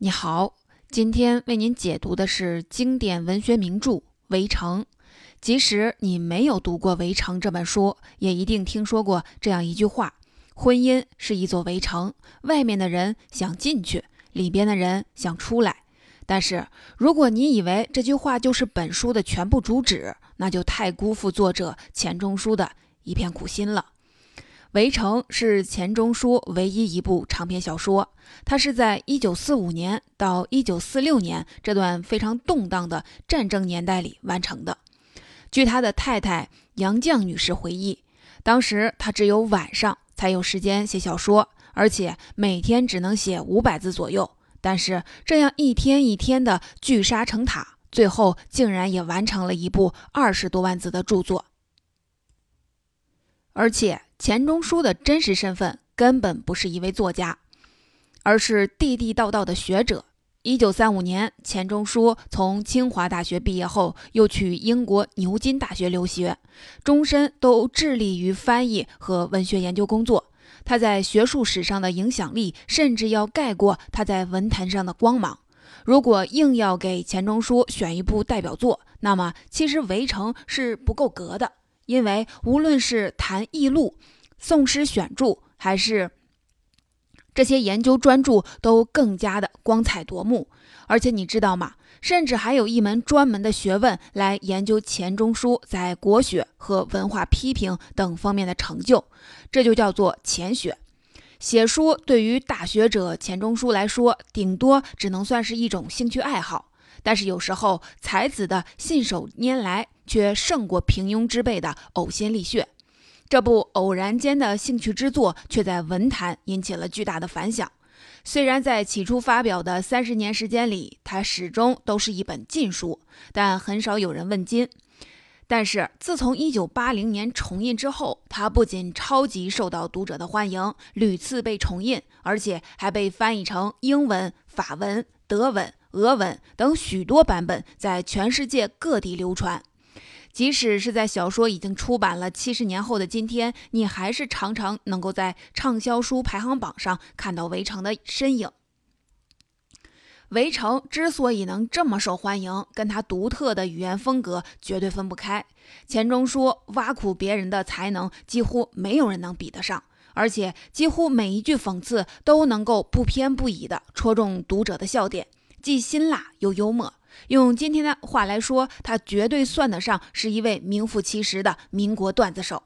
你好，今天为您解读的是经典文学名著《围城》。即使你没有读过《围城》这本书，也一定听说过这样一句话：婚姻是一座围城，外面的人想进去，里边的人想出来。但是，如果你以为这句话就是本书的全部主旨，那就太辜负作者钱钟书的一片苦心了。《围城》是钱钟书唯一一部长篇小说，它是在1945年到1946年这段非常动荡的战争年代里完成的。据他的太太杨绛女士回忆，当时他只有晚上才有时间写小说，而且每天只能写五百字左右。但是这样一天一天的聚沙成塔，最后竟然也完成了一部二十多万字的著作，而且。钱钟书的真实身份根本不是一位作家，而是地地道道的学者。一九三五年，钱钟书从清华大学毕业后，又去英国牛津大学留学，终身都致力于翻译和文学研究工作。他在学术史上的影响力，甚至要盖过他在文坛上的光芒。如果硬要给钱钟书选一部代表作，那么其实《围城》是不够格的。因为无论是谈艺录、宋诗选注，还是这些研究专著，都更加的光彩夺目。而且你知道吗？甚至还有一门专门的学问来研究钱钟书在国学和文化批评等方面的成就，这就叫做钱学。写书对于大学者钱钟书来说，顶多只能算是一种兴趣爱好。但是有时候才子的信手拈来。却胜过平庸之辈的呕心沥血。这部偶然间的兴趣之作，却在文坛引起了巨大的反响。虽然在起初发表的三十年时间里，它始终都是一本禁书，但很少有人问津。但是自从一九八零年重印之后，它不仅超级受到读者的欢迎，屡次被重印，而且还被翻译成英文、法文、德文、俄文等许多版本，在全世界各地流传。即使是在小说已经出版了七十年后的今天，你还是常常能够在畅销书排行榜上看到《围城》的身影。《围城》之所以能这么受欢迎，跟他独特的语言风格绝对分不开。钱钟书挖苦别人的才能，几乎没有人能比得上，而且几乎每一句讽刺都能够不偏不倚地戳中读者的笑点，既辛辣又幽默。用今天的话来说，他绝对算得上是一位名副其实的民国段子手。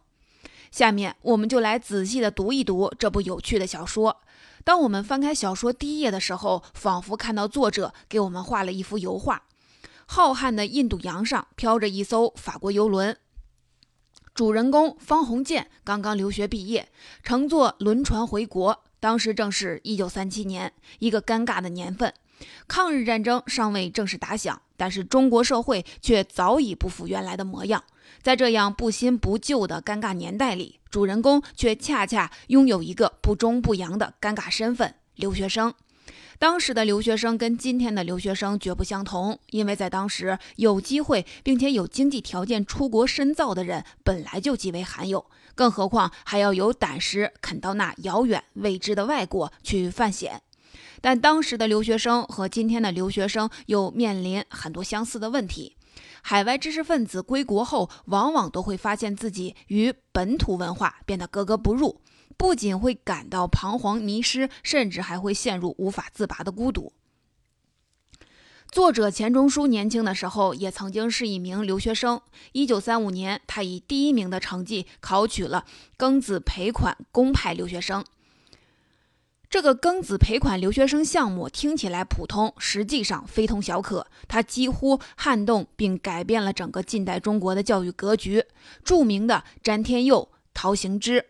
下面我们就来仔细的读一读这部有趣的小说。当我们翻开小说第一页的时候，仿佛看到作者给我们画了一幅油画：浩瀚的印度洋上飘着一艘法国游轮，主人公方鸿渐刚刚留学毕业，乘坐轮船回国。当时正是一九三七年，一个尴尬的年份。抗日战争尚未正式打响，但是中国社会却早已不复原来的模样。在这样不新不旧的尴尬年代里，主人公却恰恰拥有一个不中不洋的尴尬身份——留学生。当时的留学生跟今天的留学生绝不相同，因为在当时有机会并且有经济条件出国深造的人本来就极为罕有，更何况还要有胆识肯到那遥远未知的外国去犯险。但当时的留学生和今天的留学生又面临很多相似的问题。海外知识分子归国后，往往都会发现自己与本土文化变得格格不入，不仅会感到彷徨迷失，甚至还会陷入无法自拔的孤独。作者钱钟书年轻的时候也曾经是一名留学生。一九三五年，他以第一名的成绩考取了庚子赔款公派留学生。这个庚子赔款留学生项目听起来普通，实际上非同小可。它几乎撼动并改变了整个近代中国的教育格局。著名的詹天佑、陶行知、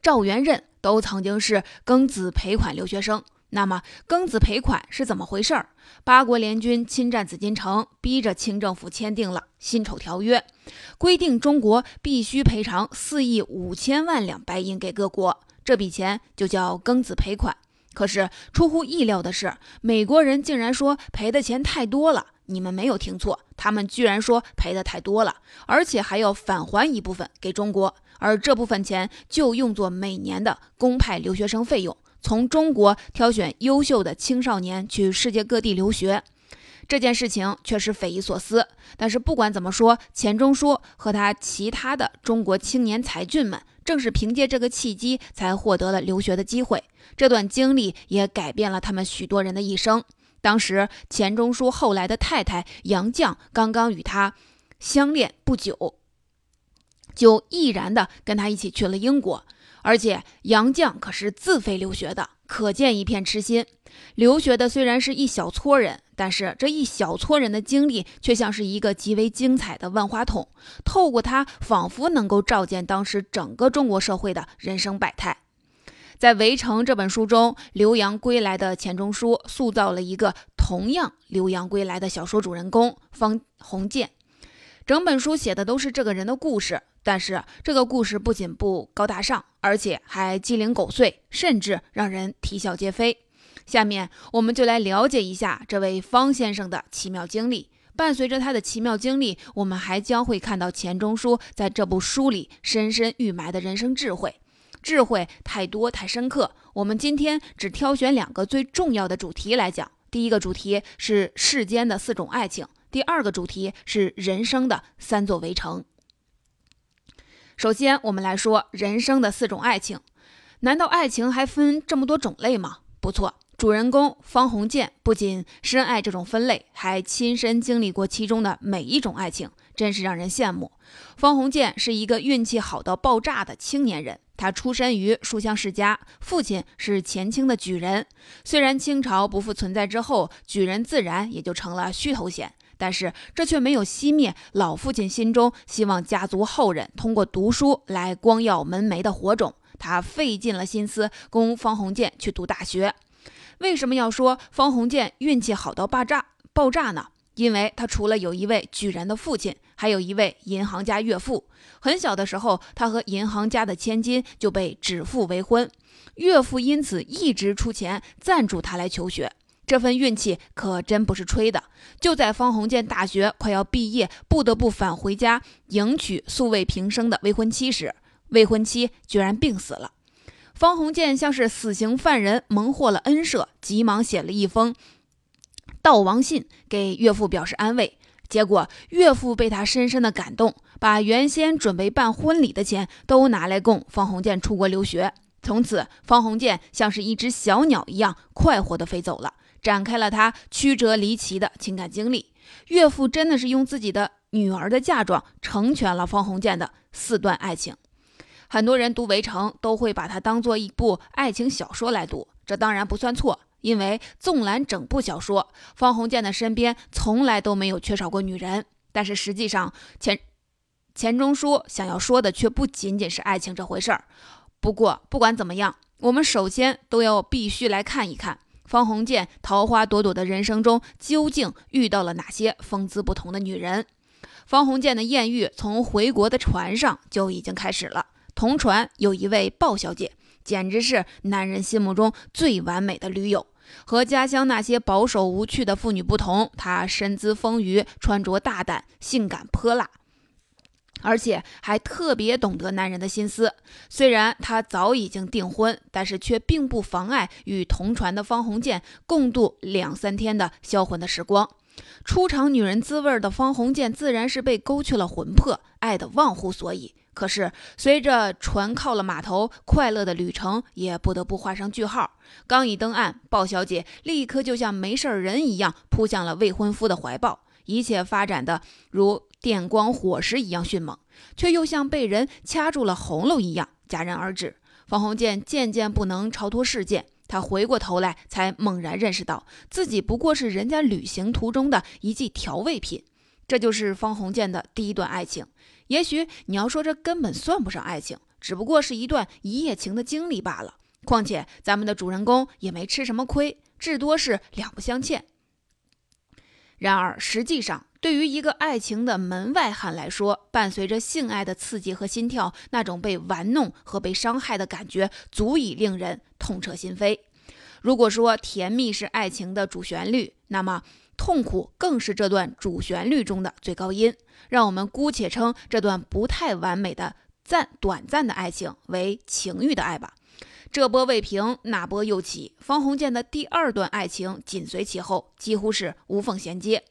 赵元任都曾经是庚子赔款留学生。那么，庚子赔款是怎么回事儿？八国联军侵占紫禁城，逼着清政府签订了《辛丑条约》，规定中国必须赔偿四亿五千万两白银给各国。这笔钱就叫庚子赔款。可是出乎意料的是，美国人竟然说赔的钱太多了。你们没有听错，他们居然说赔的太多了，而且还要返还一部分给中国，而这部分钱就用作每年的公派留学生费用，从中国挑选优秀的青少年去世界各地留学。这件事情确实匪夷所思，但是不管怎么说，钱钟书和他其他的中国青年才俊们，正是凭借这个契机才获得了留学的机会。这段经历也改变了他们许多人的一生。当时，钱钟书后来的太太杨绛刚刚与他相恋不久，就毅然的跟他一起去了英国，而且杨绛可是自费留学的，可见一片痴心。留学的虽然是一小撮人，但是这一小撮人的经历却像是一个极为精彩的万花筒，透过它，仿佛能够照见当时整个中国社会的人生百态。在《围城》这本书中，留洋归来的钱钟书塑造了一个同样留洋归来的小说主人公方鸿渐。整本书写的都是这个人的故事，但是这个故事不仅不高大上，而且还鸡零狗碎，甚至让人啼笑皆非。下面我们就来了解一下这位方先生的奇妙经历。伴随着他的奇妙经历，我们还将会看到钱钟书在这部书里深深预埋的人生智慧。智慧太多太深刻，我们今天只挑选两个最重要的主题来讲。第一个主题是世间的四种爱情，第二个主题是人生的三座围城。首先，我们来说人生的四种爱情。难道爱情还分这么多种类吗？不错。主人公方鸿渐不仅深爱这种分类，还亲身经历过其中的每一种爱情，真是让人羡慕。方鸿渐是一个运气好到爆炸的青年人，他出身于书香世家，父亲是前清的举人。虽然清朝不复存在之后，举人自然也就成了虚头衔，但是这却没有熄灭老父亲心中希望家族后人通过读书来光耀门楣的火种。他费尽了心思供方鸿渐去读大学。为什么要说方鸿渐运气好到爆炸爆炸呢？因为他除了有一位举人的父亲，还有一位银行家岳父。很小的时候，他和银行家的千金就被指腹为婚，岳父因此一直出钱赞助他来求学。这份运气可真不是吹的。就在方鸿渐大学快要毕业，不得不返回家迎娶素未平生的未婚妻时，未婚妻居然病死了。方鸿渐像是死刑犯人蒙获了恩赦，急忙写了一封悼亡信给岳父表示安慰。结果岳父被他深深的感动，把原先准备办婚礼的钱都拿来供方鸿渐出国留学。从此，方鸿渐像是一只小鸟一样快活地飞走了，展开了他曲折离奇的情感经历。岳父真的是用自己的女儿的嫁妆成全了方鸿渐的四段爱情。很多人读《围城》都会把它当做一部爱情小说来读，这当然不算错，因为纵览整部小说，方鸿渐的身边从来都没有缺少过女人。但是实际上，钱钱钟书想要说的却不仅仅是爱情这回事儿。不过不管怎么样，我们首先都要必须来看一看方鸿渐桃花朵朵的人生中究竟遇到了哪些风姿不同的女人。方鸿渐的艳遇从回国的船上就已经开始了。同船有一位鲍小姐，简直是男人心目中最完美的驴友。和家乡那些保守无趣的妇女不同，她身姿丰腴，穿着大胆，性感泼辣，而且还特别懂得男人的心思。虽然她早已经订婚，但是却并不妨碍与同船的方鸿渐共度两三天的销魂的时光。出场女人滋味的方鸿渐，自然是被勾去了魂魄，爱得忘乎所以。可是，随着船靠了码头，快乐的旅程也不得不画上句号。刚一登岸，鲍小姐立刻就像没事人一样扑向了未婚夫的怀抱，一切发展的如电光火石一样迅猛，却又像被人掐住了喉咙一样戛然而止。方鸿渐渐渐不能超脱事件，他回过头来，才猛然认识到自己不过是人家旅行途中的一剂调味品。这就是方鸿渐的第一段爱情。也许你要说这根本算不上爱情，只不过是一段一夜情的经历罢了。况且咱们的主人公也没吃什么亏，至多是两不相欠。然而实际上，对于一个爱情的门外汉来说，伴随着性爱的刺激和心跳，那种被玩弄和被伤害的感觉，足以令人痛彻心扉。如果说甜蜜是爱情的主旋律，那么痛苦更是这段主旋律中的最高音。让我们姑且称这段不太完美的暂短暂的爱情为情欲的爱吧。这波未平，那波又起，方鸿渐的第二段爱情紧随其后，几乎是无缝衔接。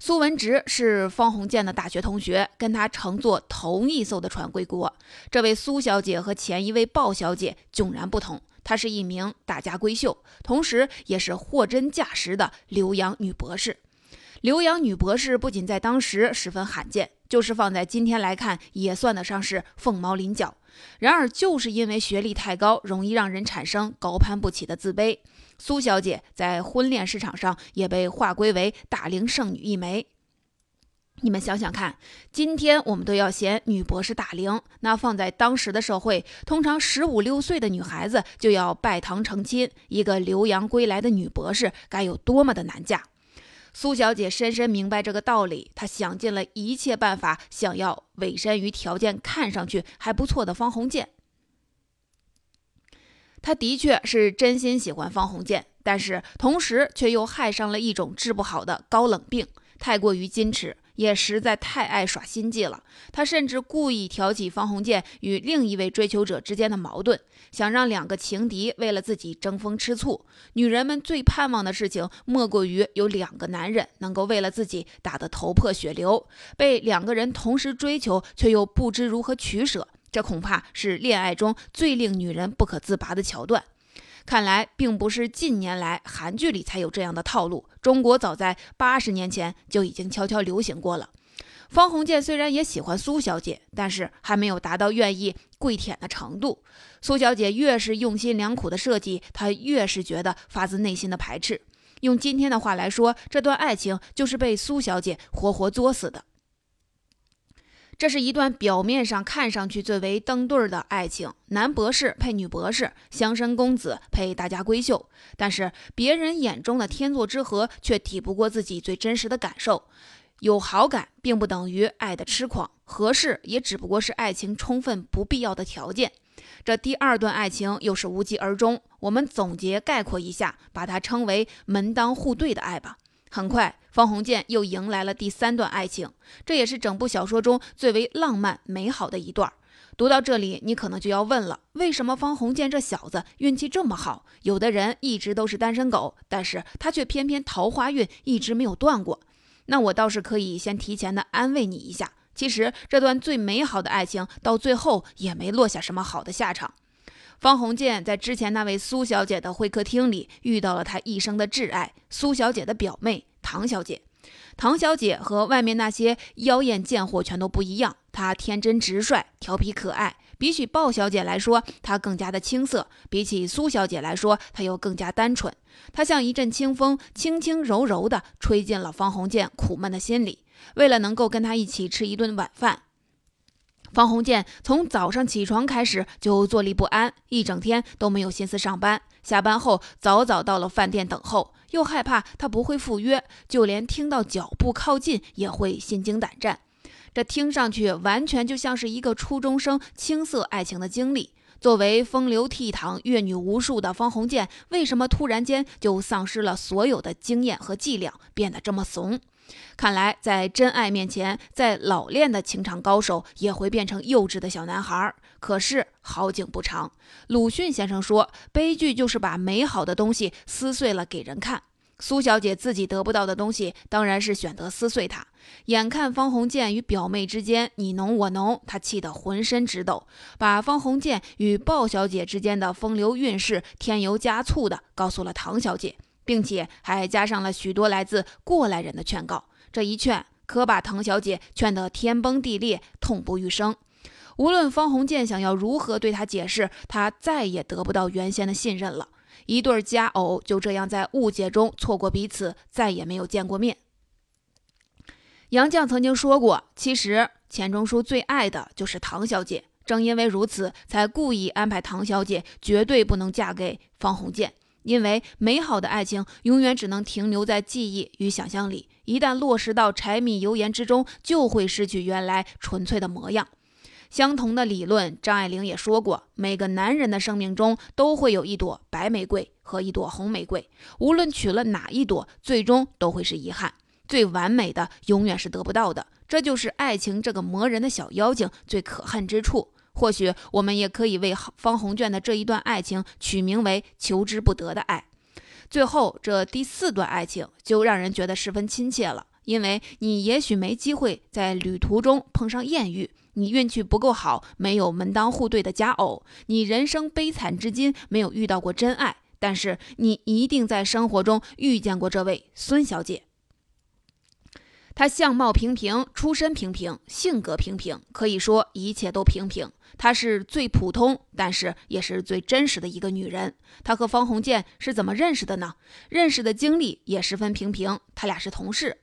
苏文植是方鸿渐的大学同学，跟他乘坐同一艘的船归国。这位苏小姐和前一位鲍小姐迥然不同，她是一名大家闺秀，同时也是货真价实的留洋女博士。留洋女博士不仅在当时十分罕见，就是放在今天来看，也算得上是凤毛麟角。然而，就是因为学历太高，容易让人产生高攀不起的自卑。苏小姐在婚恋市场上也被划归为大龄剩女一枚。你们想想看，今天我们都要嫌女博士大龄，那放在当时的社会，通常十五六岁的女孩子就要拜堂成亲，一个留洋归来的女博士该有多么的难嫁？苏小姐深深明白这个道理，她想尽了一切办法，想要委身于条件看上去还不错的方鸿渐。她的确是真心喜欢方鸿渐，但是同时却又害上了一种治不好的高冷病，太过于矜持，也实在太爱耍心计了。他甚至故意挑起方鸿渐与另一位追求者之间的矛盾，想让两个情敌为了自己争风吃醋。女人们最盼望的事情，莫过于有两个男人能够为了自己打得头破血流，被两个人同时追求，却又不知如何取舍。这恐怕是恋爱中最令女人不可自拔的桥段。看来，并不是近年来韩剧里才有这样的套路，中国早在八十年前就已经悄悄流行过了。方鸿渐虽然也喜欢苏小姐，但是还没有达到愿意跪舔的程度。苏小姐越是用心良苦的设计，他越是觉得发自内心的排斥。用今天的话来说，这段爱情就是被苏小姐活活作死的。这是一段表面上看上去最为登对儿的爱情，男博士配女博士，乡绅公子配大家闺秀。但是别人眼中的天作之合，却抵不过自己最真实的感受。有好感并不等于爱的痴狂，合适也只不过是爱情充分不必要的条件。这第二段爱情又是无疾而终。我们总结概括一下，把它称为门当户对的爱吧。很快。方鸿渐又迎来了第三段爱情，这也是整部小说中最为浪漫美好的一段。读到这里，你可能就要问了：为什么方鸿渐这小子运气这么好？有的人一直都是单身狗，但是他却偏偏桃花运一直没有断过。那我倒是可以先提前的安慰你一下，其实这段最美好的爱情到最后也没落下什么好的下场。方鸿渐在之前那位苏小姐的会客厅里遇到了他一生的挚爱——苏小姐的表妹。唐小姐，唐小姐和外面那些妖艳贱货全都不一样。她天真直率、调皮可爱。比起鲍小姐来说，她更加的青涩；比起苏小姐来说，她又更加单纯。她像一阵清风，轻轻柔柔地吹进了方鸿渐苦闷的心里。为了能够跟她一起吃一顿晚饭，方鸿渐从早上起床开始就坐立不安，一整天都没有心思上班。下班后，早早到了饭店等候。又害怕他不会赴约，就连听到脚步靠近也会心惊胆战。这听上去完全就像是一个初中生青涩爱情的经历。作为风流倜傥、阅女无数的方鸿渐，为什么突然间就丧失了所有的经验和伎俩，变得这么怂？看来，在真爱面前，再老练的情场高手也会变成幼稚的小男孩。可是好景不长，鲁迅先生说：“悲剧就是把美好的东西撕碎了给人看。”苏小姐自己得不到的东西，当然是选择撕碎它。眼看方鸿渐与表妹之间你侬我侬，她气得浑身直抖，把方鸿渐与鲍小姐之间的风流韵事添油加醋的告诉了唐小姐，并且还加上了许多来自过来人的劝告。这一劝可把唐小姐劝得天崩地裂，痛不欲生。无论方鸿渐想要如何对她解释，她再也得不到原先的信任了。一对佳偶就这样在误解中错过彼此，再也没有见过面。杨绛曾经说过：“其实钱钟书最爱的就是唐小姐，正因为如此，才故意安排唐小姐绝对不能嫁给方鸿渐。因为美好的爱情永远只能停留在记忆与想象里，一旦落实到柴米油盐之中，就会失去原来纯粹的模样。”相同的理论，张爱玲也说过：每个男人的生命中都会有一朵白玫瑰和一朵红玫瑰，无论娶了哪一朵，最终都会是遗憾。最完美的永远是得不到的，这就是爱情这个磨人的小妖精最可恨之处。或许我们也可以为方鸿渐的这一段爱情取名为“求之不得的爱”。最后，这第四段爱情就让人觉得十分亲切了，因为你也许没机会在旅途中碰上艳遇，你运气不够好，没有门当户对的佳偶，你人生悲惨至今没有遇到过真爱，但是你一定在生活中遇见过这位孙小姐。她相貌平平，出身平平，性格平平，可以说一切都平平。她是最普通，但是也是最真实的一个女人。她和方鸿渐是怎么认识的呢？认识的经历也十分平平，他俩是同事。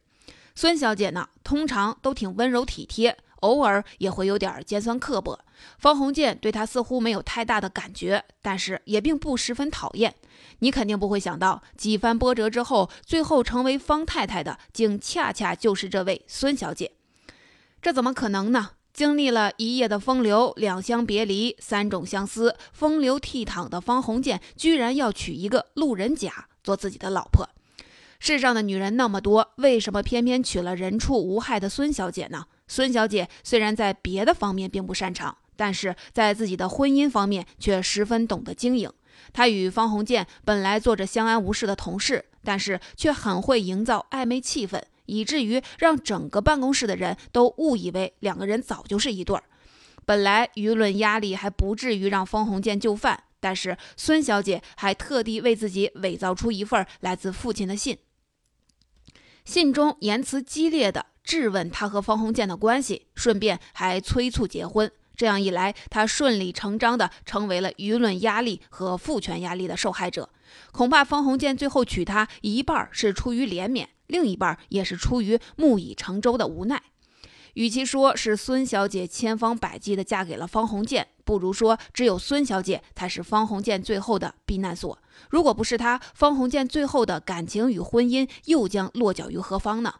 孙小姐呢，通常都挺温柔体贴。偶尔也会有点尖酸刻薄，方鸿渐对她似乎没有太大的感觉，但是也并不十分讨厌。你肯定不会想到，几番波折之后，最后成为方太太的，竟恰恰就是这位孙小姐。这怎么可能呢？经历了一夜的风流，两相别离，三种相思，风流倜傥的方鸿渐，居然要娶一个路人甲做自己的老婆。世上的女人那么多，为什么偏偏娶了人畜无害的孙小姐呢？孙小姐虽然在别的方面并不擅长，但是在自己的婚姻方面却十分懂得经营。她与方鸿渐本来做着相安无事的同事，但是却很会营造暧昧气氛，以至于让整个办公室的人都误以为两个人早就是一对儿。本来舆论压力还不至于让方鸿渐就范，但是孙小姐还特地为自己伪造出一份来自父亲的信，信中言辞激烈的。质问他和方鸿渐的关系，顺便还催促结婚。这样一来，他顺理成章的成为了舆论压力和父权压力的受害者。恐怕方鸿渐最后娶她，一半是出于怜悯，另一半也是出于木已成舟的无奈。与其说是孙小姐千方百计地嫁给了方鸿渐，不如说只有孙小姐才是方鸿渐最后的避难所。如果不是她，方鸿渐最后的感情与婚姻又将落脚于何方呢？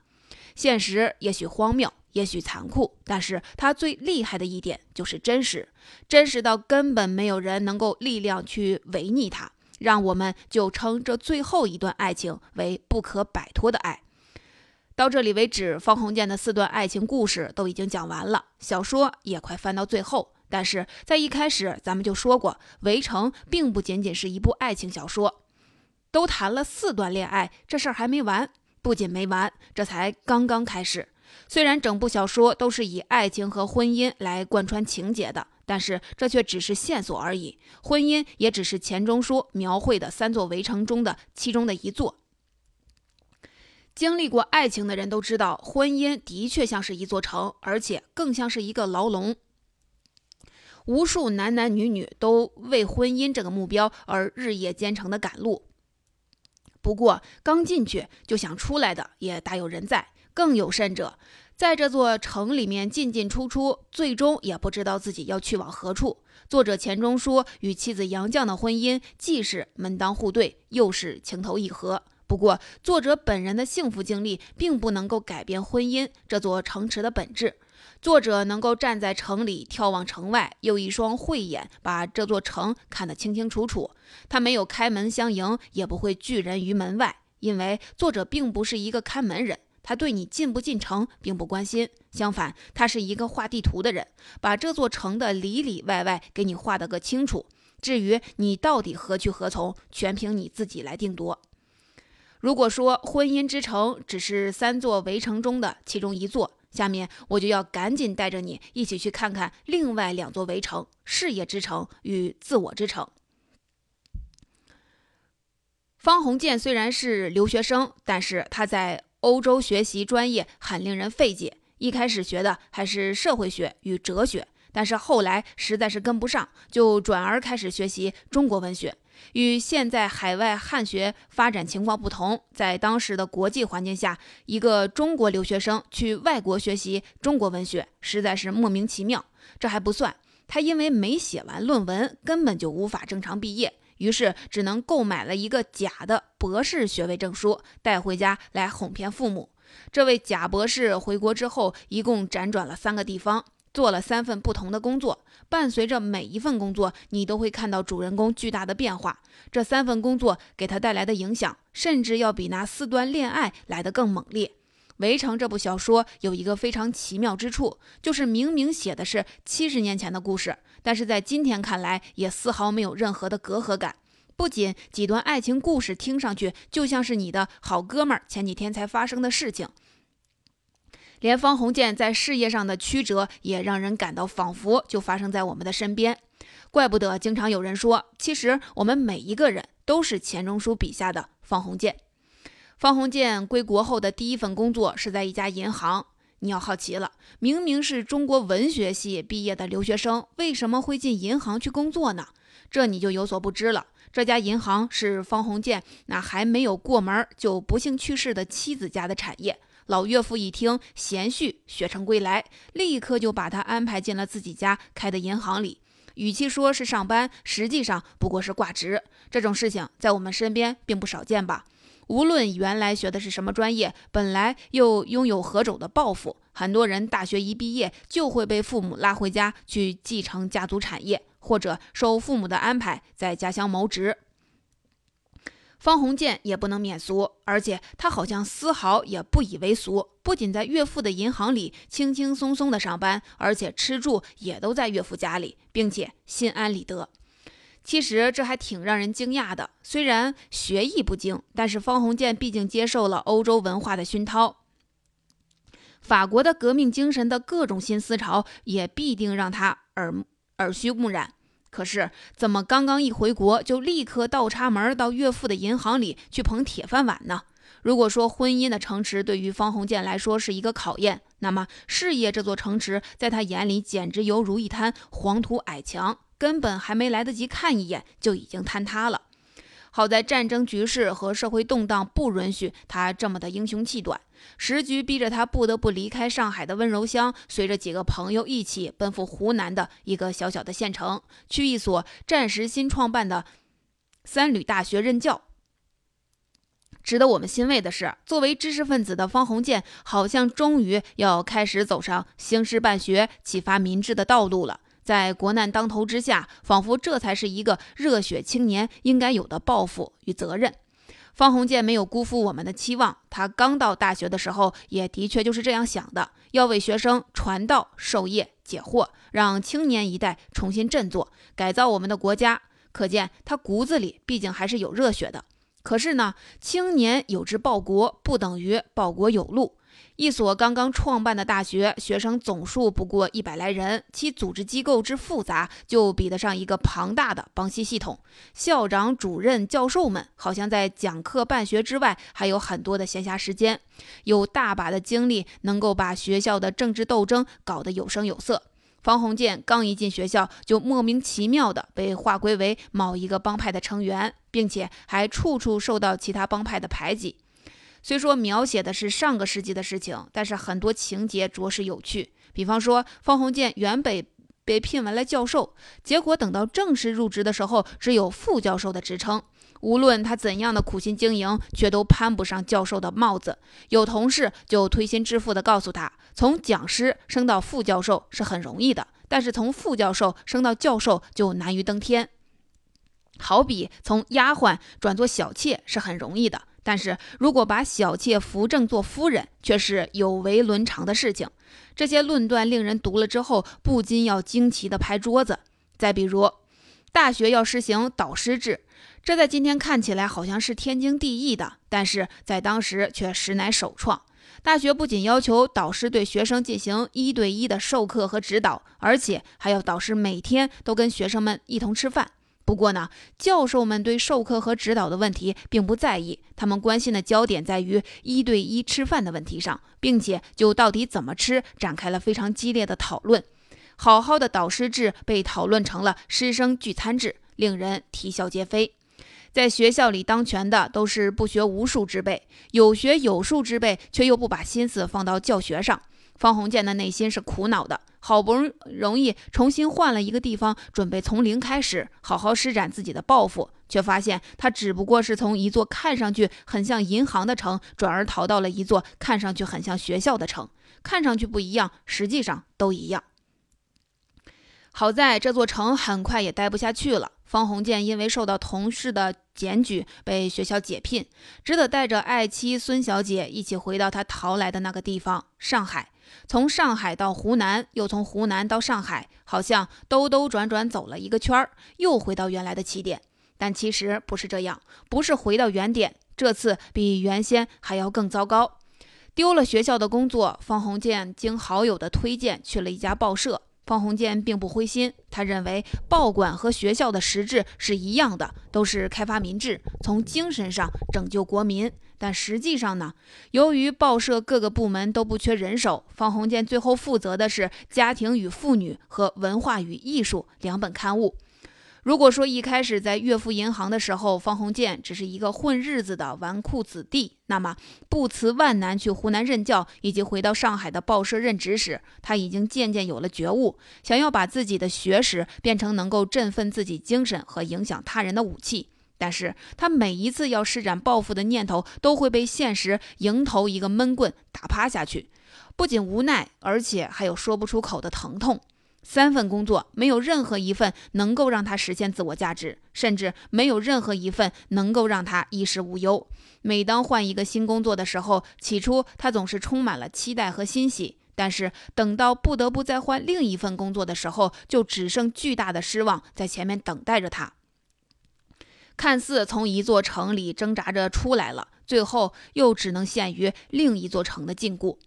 现实也许荒谬，也许残酷，但是它最厉害的一点就是真实，真实到根本没有人能够力量去违逆它。让我们就称这最后一段爱情为不可摆脱的爱。到这里为止，方鸿渐的四段爱情故事都已经讲完了，小说也快翻到最后。但是在一开始咱们就说过，《围城》并不仅仅是一部爱情小说，都谈了四段恋爱，这事儿还没完。不仅没完，这才刚刚开始。虽然整部小说都是以爱情和婚姻来贯穿情节的，但是这却只是线索而已。婚姻也只是钱钟书描绘的三座围城中的其中的一座。经历过爱情的人都知道，婚姻的确像是一座城，而且更像是一个牢笼。无数男男女女都为婚姻这个目标而日夜兼程的赶路。不过，刚进去就想出来的也大有人在。更有甚者，在这座城里面进进出出，最终也不知道自己要去往何处。作者钱钟书与妻子杨绛的婚姻，既是门当户对，又是情投意合。不过，作者本人的幸福经历，并不能够改变婚姻这座城池的本质。作者能够站在城里眺望城外，用一双慧眼，把这座城看得清清楚楚。他没有开门相迎，也不会拒人于门外，因为作者并不是一个看门人，他对你进不进城并不关心。相反，他是一个画地图的人，把这座城的里里外外给你画得个清楚。至于你到底何去何从，全凭你自己来定夺。如果说婚姻之城只是三座围城中的其中一座，下面我就要赶紧带着你一起去看看另外两座围城：事业之城与自我之城。方鸿渐虽然是留学生，但是他在欧洲学习专业很令人费解。一开始学的还是社会学与哲学，但是后来实在是跟不上，就转而开始学习中国文学。与现在海外汉学发展情况不同，在当时的国际环境下，一个中国留学生去外国学习中国文学，实在是莫名其妙。这还不算，他因为没写完论文，根本就无法正常毕业，于是只能购买了一个假的博士学位证书，带回家来哄骗父母。这位假博士回国之后，一共辗转了三个地方。做了三份不同的工作，伴随着每一份工作，你都会看到主人公巨大的变化。这三份工作给他带来的影响，甚至要比那四段恋爱来得更猛烈。围城》这部小说有一个非常奇妙之处，就是明明写的是七十年前的故事，但是在今天看来也丝毫没有任何的隔阂感。不仅几段爱情故事听上去就像是你的好哥们儿前几天才发生的事情，连方鸿渐在事业上的曲折也让人感到仿佛就发生在我们的身边。怪不得经常有人说，其实我们每一个人都是钱钟书笔下的方鸿渐。方鸿渐归国后的第一份工作是在一家银行。你要好奇了，明明是中国文学系毕业的留学生，为什么会进银行去工作呢？这你就有所不知了。这家银行是方鸿渐那还没有过门就不幸去世的妻子家的产业。老岳父一听贤婿学成归来，立刻就把他安排进了自己家开的银行里。与其说是上班，实际上不过是挂职。这种事情在我们身边并不少见吧？无论原来学的是什么专业，本来又拥有何种的抱负，很多人大学一毕业就会被父母拉回家去继承家族产业，或者受父母的安排在家乡谋职。方鸿渐也不能免俗，而且他好像丝毫也不以为俗，不仅在岳父的银行里轻轻松松的上班，而且吃住也都在岳父家里，并且心安理得。其实这还挺让人惊讶的。虽然学艺不精，但是方鸿渐毕竟接受了欧洲文化的熏陶，法国的革命精神的各种新思潮也必定让他耳耳濡目染。可是怎么刚刚一回国，就立刻倒插门到岳父的银行里去捧铁饭碗呢？如果说婚姻的城池对于方鸿渐来说是一个考验，那么事业这座城池在他眼里简直犹如一滩黄土矮墙。根本还没来得及看一眼，就已经坍塌了。好在战争局势和社会动荡不允许他这么的英雄气短，时局逼着他不得不离开上海的温柔乡，随着几个朋友一起奔赴湖南的一个小小的县城，去一所战时新创办的三旅大学任教。值得我们欣慰的是，作为知识分子的方鸿渐，好像终于要开始走上兴师办学、启发民智的道路了。在国难当头之下，仿佛这才是一个热血青年应该有的抱负与责任。方鸿渐没有辜负我们的期望，他刚到大学的时候，也的确就是这样想的，要为学生传道授业解惑，让青年一代重新振作，改造我们的国家。可见他骨子里毕竟还是有热血的。可是呢，青年有志报国，不等于报国有路。一所刚刚创办的大学，学生总数不过一百来人，其组织机构之复杂，就比得上一个庞大的邦系系统。校长、主任、教授们好像在讲课办学之外，还有很多的闲暇时间，有大把的精力能够把学校的政治斗争搞得有声有色。方鸿渐刚一进学校，就莫名其妙地被划归为某一个帮派的成员，并且还处处受到其他帮派的排挤。虽说描写的是上个世纪的事情，但是很多情节着实有趣。比方说，方鸿渐原本被聘为了教授，结果等到正式入职的时候，只有副教授的职称。无论他怎样的苦心经营，却都攀不上教授的帽子。有同事就推心置腹地告诉他，从讲师升到副教授是很容易的，但是从副教授升到教授就难于登天。好比从丫鬟转做小妾是很容易的。但是如果把小妾扶正做夫人，却是有违伦常的事情。这些论断令人读了之后不禁要惊奇地拍桌子。再比如，大学要实行导师制，这在今天看起来好像是天经地义的，但是在当时却实乃首创。大学不仅要求导师对学生进行一对一的授课和指导，而且还要导师每天都跟学生们一同吃饭。不过呢，教授们对授课和指导的问题并不在意，他们关心的焦点在于一对一吃饭的问题上，并且就到底怎么吃展开了非常激烈的讨论。好好的导师制被讨论成了师生聚餐制，令人啼笑皆非。在学校里当权的都是不学无术之辈，有学有术之辈却又不把心思放到教学上。方鸿渐的内心是苦恼的。好不容易重新换了一个地方，准备从零开始，好好施展自己的抱负，却发现他只不过是从一座看上去很像银行的城，转而逃到了一座看上去很像学校的城。看上去不一样，实际上都一样。好在这座城很快也待不下去了。方鸿渐因为受到同事的检举，被学校解聘，只得带着爱妻孙小姐一起回到他逃来的那个地方——上海。从上海到湖南，又从湖南到上海，好像兜兜转转走了一个圈儿，又回到原来的起点。但其实不是这样，不是回到原点，这次比原先还要更糟糕。丢了学校的工作，方鸿渐经好友的推荐去了一家报社。方鸿渐并不灰心，他认为报馆和学校的实质是一样的，都是开发民智，从精神上拯救国民。但实际上呢，由于报社各个部门都不缺人手，方鸿渐最后负责的是《家庭与妇女》和《文化与艺术》两本刊物。如果说一开始在岳父银行的时候，方鸿渐只是一个混日子的纨绔子弟，那么不辞万难去湖南任教，以及回到上海的报社任职时，他已经渐渐有了觉悟，想要把自己的学识变成能够振奋自己精神和影响他人的武器。但是他每一次要施展报复的念头，都会被现实迎头一个闷棍打趴下去，不仅无奈，而且还有说不出口的疼痛。三份工作，没有任何一份能够让他实现自我价值，甚至没有任何一份能够让他衣食无忧。每当换一个新工作的时候，起初他总是充满了期待和欣喜，但是等到不得不再换另一份工作的时候，就只剩巨大的失望在前面等待着他。看似从一座城里挣扎着出来了，最后又只能陷于另一座城的禁锢。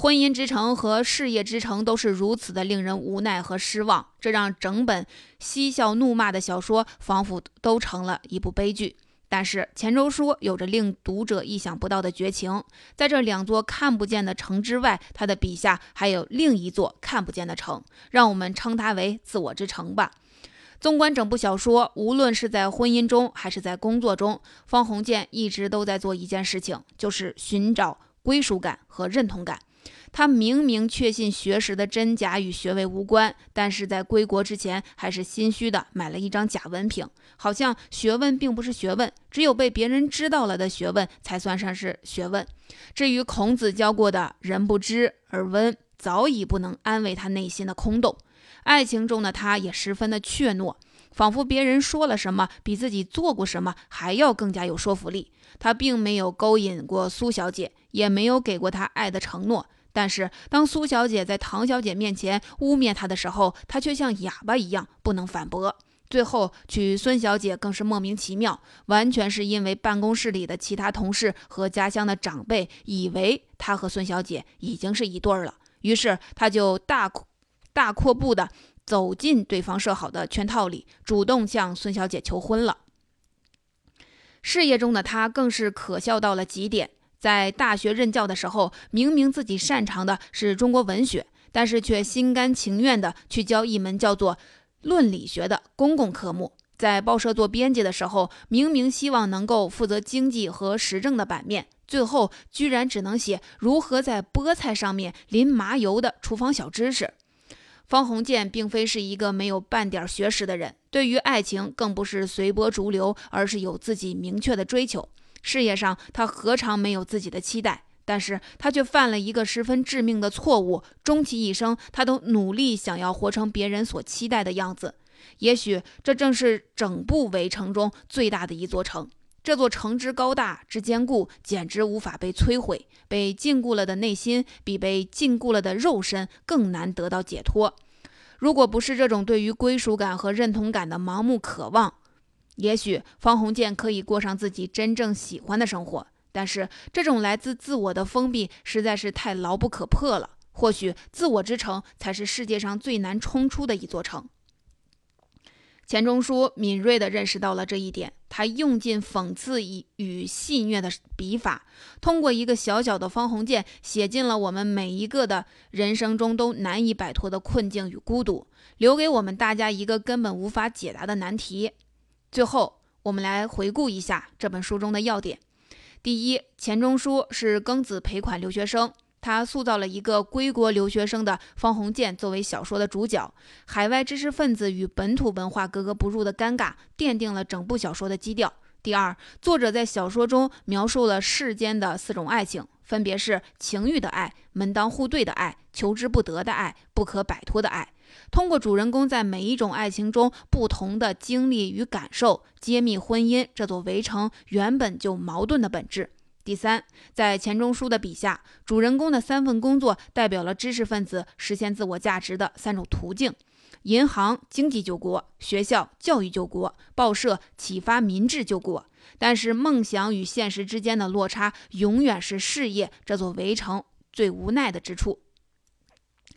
婚姻之城和事业之城都是如此的令人无奈和失望，这让整本嬉笑怒骂的小说仿佛都成了一部悲剧。但是钱钟书有着令读者意想不到的绝情，在这两座看不见的城之外，他的笔下还有另一座看不见的城，让我们称它为自我之城吧。纵观整部小说，无论是在婚姻中还是在工作中，方鸿渐一直都在做一件事情，就是寻找归属感和认同感。他明明确信学识的真假与学位无关，但是在归国之前，还是心虚的买了一张假文凭，好像学问并不是学问，只有被别人知道了的学问才算上是学问。至于孔子教过的“人不知而温”，早已不能安慰他内心的空洞。爱情中的他也十分的怯懦，仿佛别人说了什么，比自己做过什么还要更加有说服力。他并没有勾引过苏小姐，也没有给过她爱的承诺。但是，当苏小姐在唐小姐面前污蔑她的时候，她却像哑巴一样不能反驳。最后娶孙小姐更是莫名其妙，完全是因为办公室里的其他同事和家乡的长辈以为他和孙小姐已经是一对儿了，于是他就大大阔步的走进对方设好的圈套里，主动向孙小姐求婚了。事业中的他更是可笑到了极点。在大学任教的时候，明明自己擅长的是中国文学，但是却心甘情愿地去教一门叫做论理学的公共科目。在报社做编辑的时候，明明希望能够负责经济和时政的版面，最后居然只能写如何在菠菜上面淋麻油的厨房小知识。方鸿渐并非是一个没有半点学识的人，对于爱情更不是随波逐流，而是有自己明确的追求。事业上，他何尝没有自己的期待？但是他却犯了一个十分致命的错误，终其一生，他都努力想要活成别人所期待的样子。也许这正是整部围城中最大的一座城。这座城之高大之坚固，简直无法被摧毁。被禁锢了的内心，比被禁锢了的肉身更难得到解脱。如果不是这种对于归属感和认同感的盲目渴望，也许方鸿渐可以过上自己真正喜欢的生活，但是这种来自自我的封闭实在是太牢不可破了。或许自我之城才是世界上最难冲出的一座城。钱钟书敏锐地认识到了这一点，他用尽讽刺与与戏谑的笔法，通过一个小小的方鸿渐，写进了我们每一个的人生中都难以摆脱的困境与孤独，留给我们大家一个根本无法解答的难题。最后，我们来回顾一下这本书中的要点。第一，钱钟书是庚子赔款留学生，他塑造了一个归国留学生的方鸿渐作为小说的主角，海外知识分子与本土文化格格不入的尴尬，奠定了整部小说的基调。第二，作者在小说中描述了世间的四种爱情，分别是情欲的爱、门当户对的爱、求之不得的爱、不可摆脱的爱。通过主人公在每一种爱情中不同的经历与感受，揭秘婚姻这座围城原本就矛盾的本质。第三，在钱钟书的笔下，主人公的三份工作代表了知识分子实现自我价值的三种途径：银行经济救国，学校教育救国，报社启发民智救国。但是，梦想与现实之间的落差，永远是事业这座围城最无奈的之处。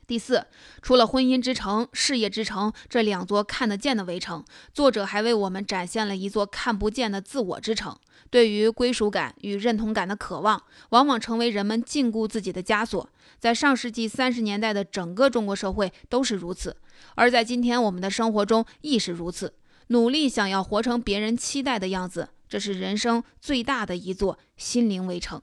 第四，除了婚姻之城、事业之城这两座看得见的围城，作者还为我们展现了一座看不见的自我之城。对于归属感与认同感的渴望，往往成为人们禁锢自己的枷锁。在上世纪三十年代的整个中国社会都是如此，而在今天我们的生活中亦是如此。努力想要活成别人期待的样子，这是人生最大的一座心灵围城。